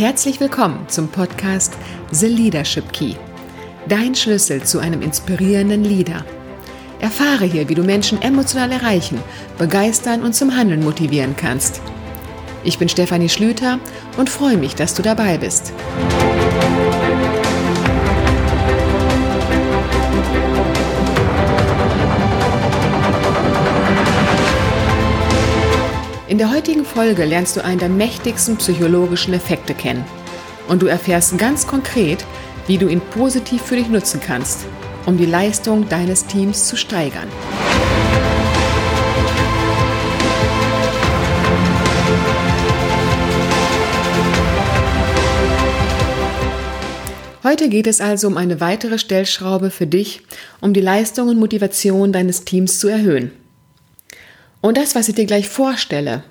Herzlich willkommen zum Podcast The Leadership Key. Dein Schlüssel zu einem inspirierenden Leader. Erfahre hier, wie du Menschen emotional erreichen, begeistern und zum Handeln motivieren kannst. Ich bin Stefanie Schlüter und freue mich, dass du dabei bist. In der heutigen Folge lernst du einen der mächtigsten psychologischen Effekte kennen. Und du erfährst ganz konkret, wie du ihn positiv für dich nutzen kannst, um die Leistung deines Teams zu steigern. Heute geht es also um eine weitere Stellschraube für dich, um die Leistung und Motivation deines Teams zu erhöhen. Und das, was ich dir gleich vorstelle,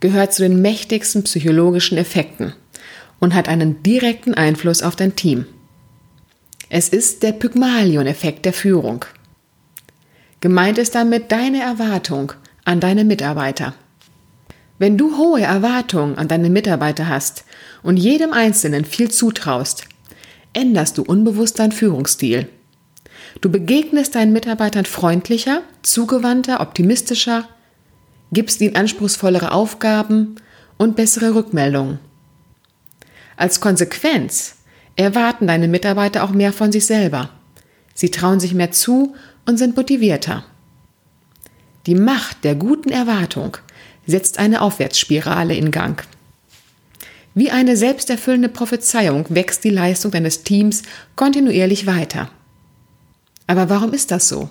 gehört zu den mächtigsten psychologischen Effekten und hat einen direkten Einfluss auf dein Team. Es ist der Pygmalion-Effekt der Führung. Gemeint ist damit deine Erwartung an deine Mitarbeiter. Wenn du hohe Erwartungen an deine Mitarbeiter hast und jedem Einzelnen viel zutraust, änderst du unbewusst deinen Führungsstil. Du begegnest deinen Mitarbeitern freundlicher, zugewandter, optimistischer, gibst ihnen anspruchsvollere Aufgaben und bessere Rückmeldungen. Als Konsequenz erwarten deine Mitarbeiter auch mehr von sich selber. Sie trauen sich mehr zu und sind motivierter. Die Macht der guten Erwartung setzt eine Aufwärtsspirale in Gang. Wie eine selbsterfüllende Prophezeiung wächst die Leistung deines Teams kontinuierlich weiter. Aber warum ist das so?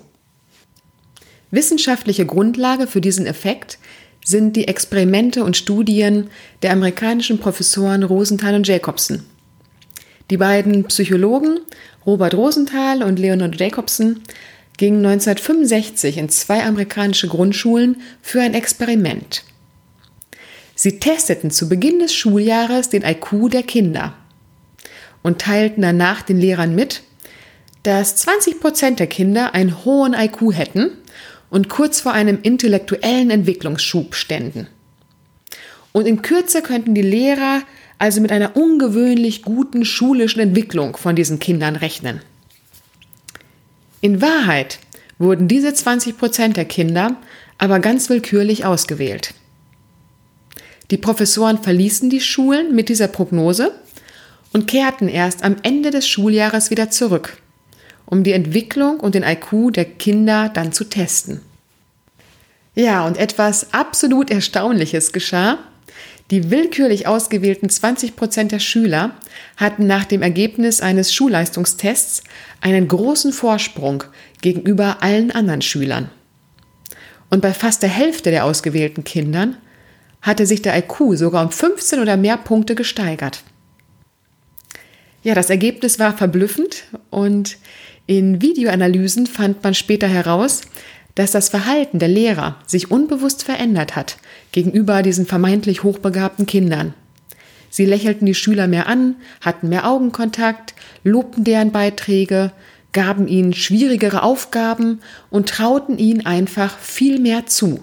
Wissenschaftliche Grundlage für diesen Effekt sind die Experimente und Studien der amerikanischen Professoren Rosenthal und Jacobson. Die beiden Psychologen Robert Rosenthal und Leonard Jacobson gingen 1965 in zwei amerikanische Grundschulen für ein Experiment. Sie testeten zu Beginn des Schuljahres den IQ der Kinder und teilten danach den Lehrern mit, dass 20 Prozent der Kinder einen hohen IQ hätten und kurz vor einem intellektuellen Entwicklungsschub ständen. Und in Kürze könnten die Lehrer also mit einer ungewöhnlich guten schulischen Entwicklung von diesen Kindern rechnen. In Wahrheit wurden diese 20 Prozent der Kinder aber ganz willkürlich ausgewählt. Die Professoren verließen die Schulen mit dieser Prognose und kehrten erst am Ende des Schuljahres wieder zurück um die Entwicklung und den IQ der Kinder dann zu testen. Ja, und etwas absolut Erstaunliches geschah. Die willkürlich ausgewählten 20 Prozent der Schüler hatten nach dem Ergebnis eines Schulleistungstests einen großen Vorsprung gegenüber allen anderen Schülern. Und bei fast der Hälfte der ausgewählten Kindern hatte sich der IQ sogar um 15 oder mehr Punkte gesteigert. Ja, das Ergebnis war verblüffend und in Videoanalysen fand man später heraus, dass das Verhalten der Lehrer sich unbewusst verändert hat gegenüber diesen vermeintlich hochbegabten Kindern. Sie lächelten die Schüler mehr an, hatten mehr Augenkontakt, lobten deren Beiträge, gaben ihnen schwierigere Aufgaben und trauten ihnen einfach viel mehr zu.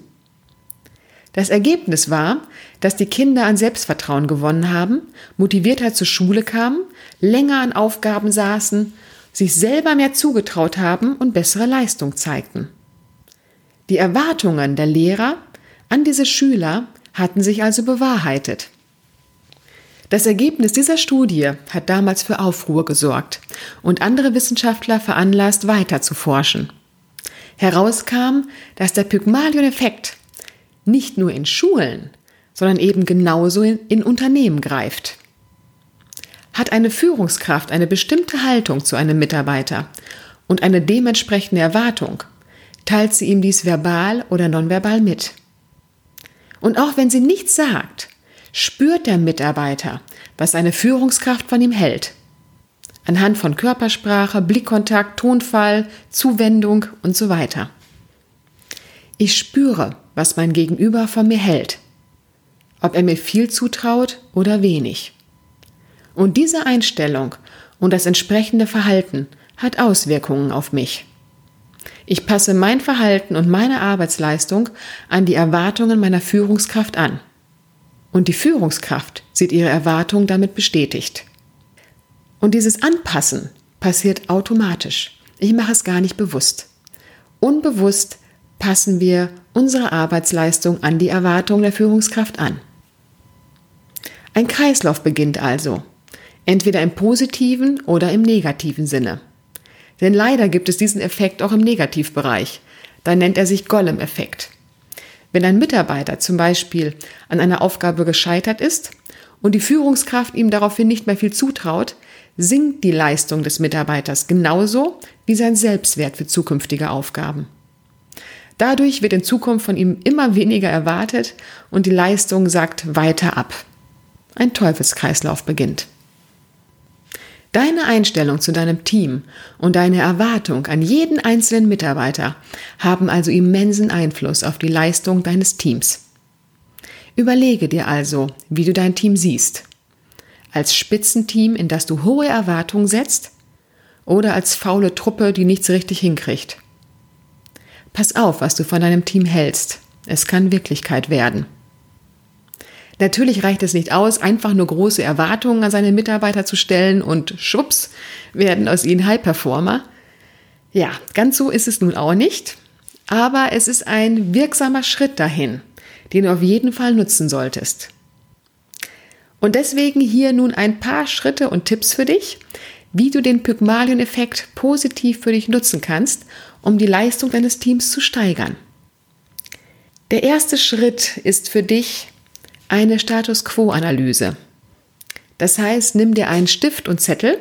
Das Ergebnis war, dass die Kinder an Selbstvertrauen gewonnen haben, motivierter zur Schule kamen, länger an Aufgaben saßen sich selber mehr zugetraut haben und bessere Leistung zeigten. Die Erwartungen der Lehrer an diese Schüler hatten sich also bewahrheitet. Das Ergebnis dieser Studie hat damals für Aufruhr gesorgt und andere Wissenschaftler veranlasst, weiter zu forschen. Herauskam, dass der Pygmalion-Effekt nicht nur in Schulen, sondern eben genauso in, in Unternehmen greift. Hat eine Führungskraft eine bestimmte Haltung zu einem Mitarbeiter und eine dementsprechende Erwartung, teilt sie ihm dies verbal oder nonverbal mit. Und auch wenn sie nichts sagt, spürt der Mitarbeiter, was eine Führungskraft von ihm hält. Anhand von Körpersprache, Blickkontakt, Tonfall, Zuwendung und so weiter. Ich spüre, was mein Gegenüber von mir hält. Ob er mir viel zutraut oder wenig. Und diese Einstellung und das entsprechende Verhalten hat Auswirkungen auf mich. Ich passe mein Verhalten und meine Arbeitsleistung an die Erwartungen meiner Führungskraft an. Und die Führungskraft sieht ihre Erwartung damit bestätigt. Und dieses Anpassen passiert automatisch. Ich mache es gar nicht bewusst. Unbewusst passen wir unsere Arbeitsleistung an die Erwartungen der Führungskraft an. Ein Kreislauf beginnt also, entweder im positiven oder im negativen Sinne. Denn leider gibt es diesen Effekt auch im Negativbereich. Da nennt er sich Gollum-Effekt. Wenn ein Mitarbeiter zum Beispiel an einer Aufgabe gescheitert ist und die Führungskraft ihm daraufhin nicht mehr viel zutraut, sinkt die Leistung des Mitarbeiters genauso wie sein Selbstwert für zukünftige Aufgaben. Dadurch wird in Zukunft von ihm immer weniger erwartet und die Leistung sagt weiter ab. Ein Teufelskreislauf beginnt. Deine Einstellung zu deinem Team und deine Erwartung an jeden einzelnen Mitarbeiter haben also immensen Einfluss auf die Leistung deines Teams. Überlege dir also, wie du dein Team siehst. Als Spitzenteam, in das du hohe Erwartungen setzt, oder als faule Truppe, die nichts richtig hinkriegt. Pass auf, was du von deinem Team hältst. Es kann Wirklichkeit werden. Natürlich reicht es nicht aus, einfach nur große Erwartungen an seine Mitarbeiter zu stellen und schwupps werden aus ihnen High-Performer. Ja, ganz so ist es nun auch nicht, aber es ist ein wirksamer Schritt dahin, den du auf jeden Fall nutzen solltest. Und deswegen hier nun ein paar Schritte und Tipps für dich, wie du den Pygmalion-Effekt positiv für dich nutzen kannst, um die Leistung deines Teams zu steigern. Der erste Schritt ist für dich, eine Status Quo-Analyse. Das heißt, nimm dir einen Stift und Zettel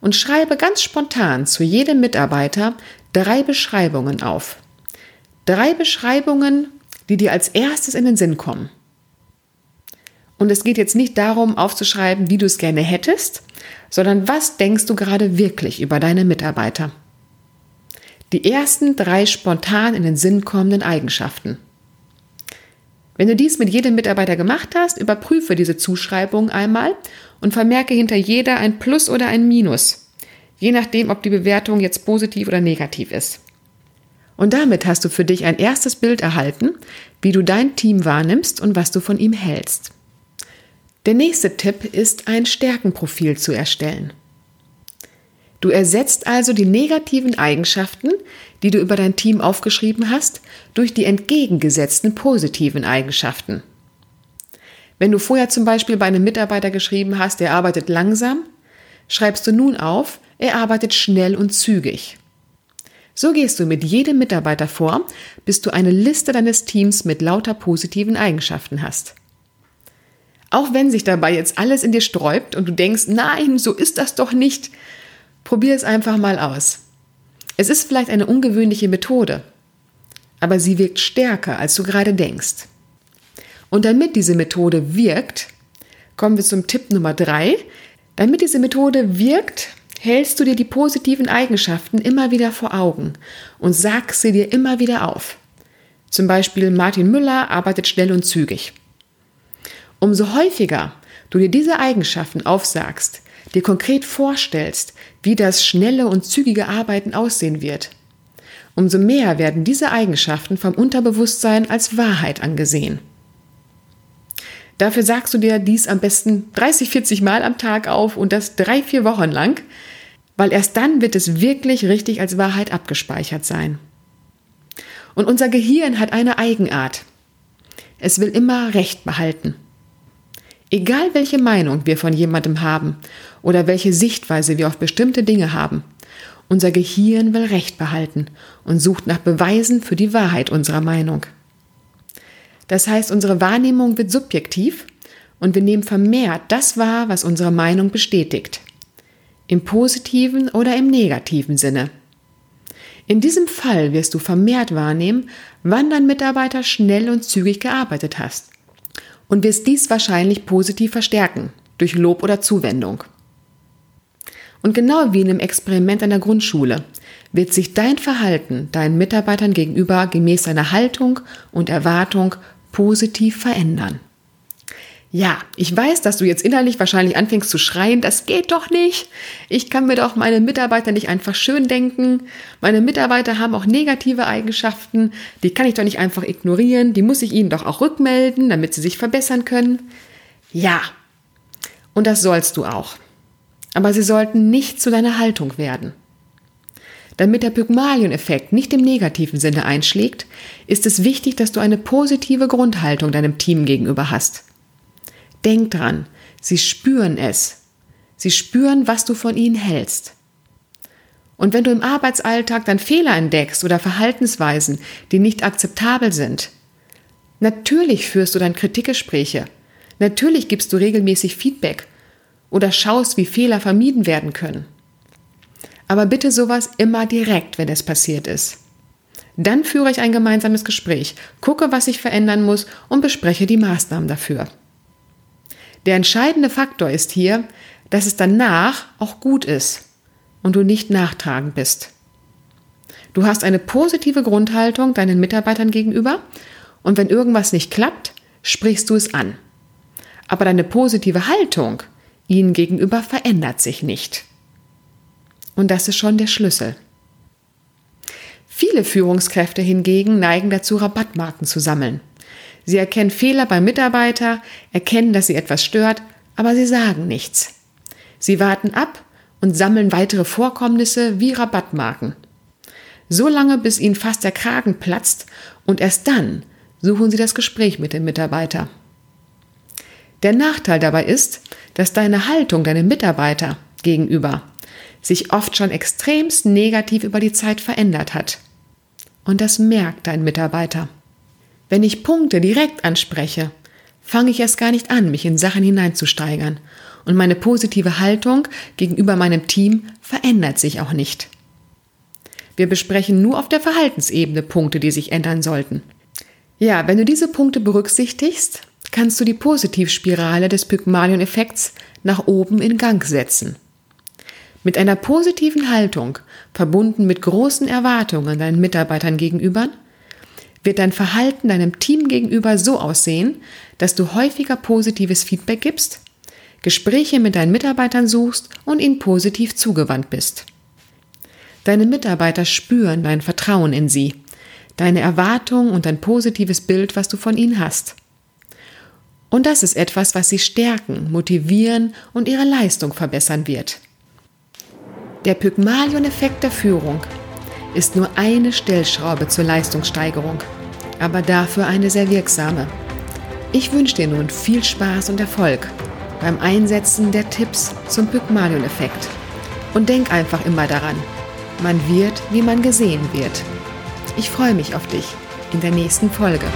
und schreibe ganz spontan zu jedem Mitarbeiter drei Beschreibungen auf. Drei Beschreibungen, die dir als erstes in den Sinn kommen. Und es geht jetzt nicht darum, aufzuschreiben, wie du es gerne hättest, sondern was denkst du gerade wirklich über deine Mitarbeiter? Die ersten drei spontan in den Sinn kommenden Eigenschaften. Wenn du dies mit jedem Mitarbeiter gemacht hast, überprüfe diese Zuschreibung einmal und vermerke hinter jeder ein Plus oder ein Minus, je nachdem, ob die Bewertung jetzt positiv oder negativ ist. Und damit hast du für dich ein erstes Bild erhalten, wie du dein Team wahrnimmst und was du von ihm hältst. Der nächste Tipp ist, ein Stärkenprofil zu erstellen. Du ersetzt also die negativen Eigenschaften, die du über dein Team aufgeschrieben hast, durch die entgegengesetzten positiven Eigenschaften. Wenn du vorher zum Beispiel bei einem Mitarbeiter geschrieben hast, er arbeitet langsam, schreibst du nun auf, er arbeitet schnell und zügig. So gehst du mit jedem Mitarbeiter vor, bis du eine Liste deines Teams mit lauter positiven Eigenschaften hast. Auch wenn sich dabei jetzt alles in dir sträubt und du denkst, nein, so ist das doch nicht, Probier es einfach mal aus. Es ist vielleicht eine ungewöhnliche Methode, aber sie wirkt stärker, als du gerade denkst. Und damit diese Methode wirkt, kommen wir zum Tipp Nummer drei. Damit diese Methode wirkt, hältst du dir die positiven Eigenschaften immer wieder vor Augen und sagst sie dir immer wieder auf. Zum Beispiel Martin Müller arbeitet schnell und zügig. Umso häufiger du dir diese Eigenschaften aufsagst, dir konkret vorstellst, wie das schnelle und zügige Arbeiten aussehen wird, umso mehr werden diese Eigenschaften vom Unterbewusstsein als Wahrheit angesehen. Dafür sagst du dir dies am besten 30, 40 Mal am Tag auf und das drei, vier Wochen lang, weil erst dann wird es wirklich richtig als Wahrheit abgespeichert sein. Und unser Gehirn hat eine Eigenart. Es will immer Recht behalten. Egal welche Meinung wir von jemandem haben oder welche Sichtweise wir auf bestimmte Dinge haben, unser Gehirn will Recht behalten und sucht nach Beweisen für die Wahrheit unserer Meinung. Das heißt, unsere Wahrnehmung wird subjektiv und wir nehmen vermehrt das wahr, was unsere Meinung bestätigt. Im positiven oder im negativen Sinne. In diesem Fall wirst du vermehrt wahrnehmen, wann dein Mitarbeiter schnell und zügig gearbeitet hast und wirst dies wahrscheinlich positiv verstärken durch Lob oder Zuwendung. Und genau wie in einem Experiment der Grundschule wird sich dein Verhalten deinen Mitarbeitern gegenüber gemäß deiner Haltung und Erwartung positiv verändern. Ja, ich weiß, dass du jetzt innerlich wahrscheinlich anfängst zu schreien, das geht doch nicht. Ich kann mir doch meine Mitarbeiter nicht einfach schön denken. Meine Mitarbeiter haben auch negative Eigenschaften, die kann ich doch nicht einfach ignorieren, die muss ich ihnen doch auch rückmelden, damit sie sich verbessern können. Ja, und das sollst du auch. Aber sie sollten nicht zu deiner Haltung werden. Damit der Pygmalion-Effekt nicht im negativen Sinne einschlägt, ist es wichtig, dass du eine positive Grundhaltung deinem Team gegenüber hast. Denk dran, sie spüren es. Sie spüren, was du von ihnen hältst. Und wenn du im Arbeitsalltag dann Fehler entdeckst oder Verhaltensweisen, die nicht akzeptabel sind, natürlich führst du dann Kritikgespräche, natürlich gibst du regelmäßig Feedback oder schaust, wie Fehler vermieden werden können. Aber bitte sowas immer direkt, wenn es passiert ist. Dann führe ich ein gemeinsames Gespräch, gucke, was ich verändern muss und bespreche die Maßnahmen dafür. Der entscheidende Faktor ist hier, dass es danach auch gut ist und du nicht nachtragend bist. Du hast eine positive Grundhaltung deinen Mitarbeitern gegenüber und wenn irgendwas nicht klappt, sprichst du es an. Aber deine positive Haltung ihnen gegenüber verändert sich nicht. Und das ist schon der Schlüssel. Viele Führungskräfte hingegen neigen dazu, Rabattmarken zu sammeln. Sie erkennen Fehler beim Mitarbeiter, erkennen, dass sie etwas stört, aber sie sagen nichts. Sie warten ab und sammeln weitere Vorkommnisse wie Rabattmarken. So lange, bis ihnen fast der Kragen platzt und erst dann suchen sie das Gespräch mit dem Mitarbeiter. Der Nachteil dabei ist, dass deine Haltung deinem Mitarbeiter gegenüber sich oft schon extremst negativ über die Zeit verändert hat. Und das merkt dein Mitarbeiter. Wenn ich Punkte direkt anspreche, fange ich erst gar nicht an, mich in Sachen hineinzusteigern. Und meine positive Haltung gegenüber meinem Team verändert sich auch nicht. Wir besprechen nur auf der Verhaltensebene Punkte, die sich ändern sollten. Ja, wenn du diese Punkte berücksichtigst, kannst du die Positivspirale des Pygmalion-Effekts nach oben in Gang setzen. Mit einer positiven Haltung, verbunden mit großen Erwartungen deinen Mitarbeitern gegenüber, wird dein Verhalten deinem Team gegenüber so aussehen, dass du häufiger positives Feedback gibst, Gespräche mit deinen Mitarbeitern suchst und ihnen positiv zugewandt bist. Deine Mitarbeiter spüren dein Vertrauen in sie, deine Erwartung und dein positives Bild, was du von ihnen hast. Und das ist etwas, was sie stärken, motivieren und ihre Leistung verbessern wird. Der Pygmalion-Effekt der Führung ist nur eine Stellschraube zur Leistungssteigerung, aber dafür eine sehr wirksame. Ich wünsche dir nun viel Spaß und Erfolg beim Einsetzen der Tipps zum Pygmalion-Effekt. Und denk einfach immer daran, man wird, wie man gesehen wird. Ich freue mich auf dich in der nächsten Folge.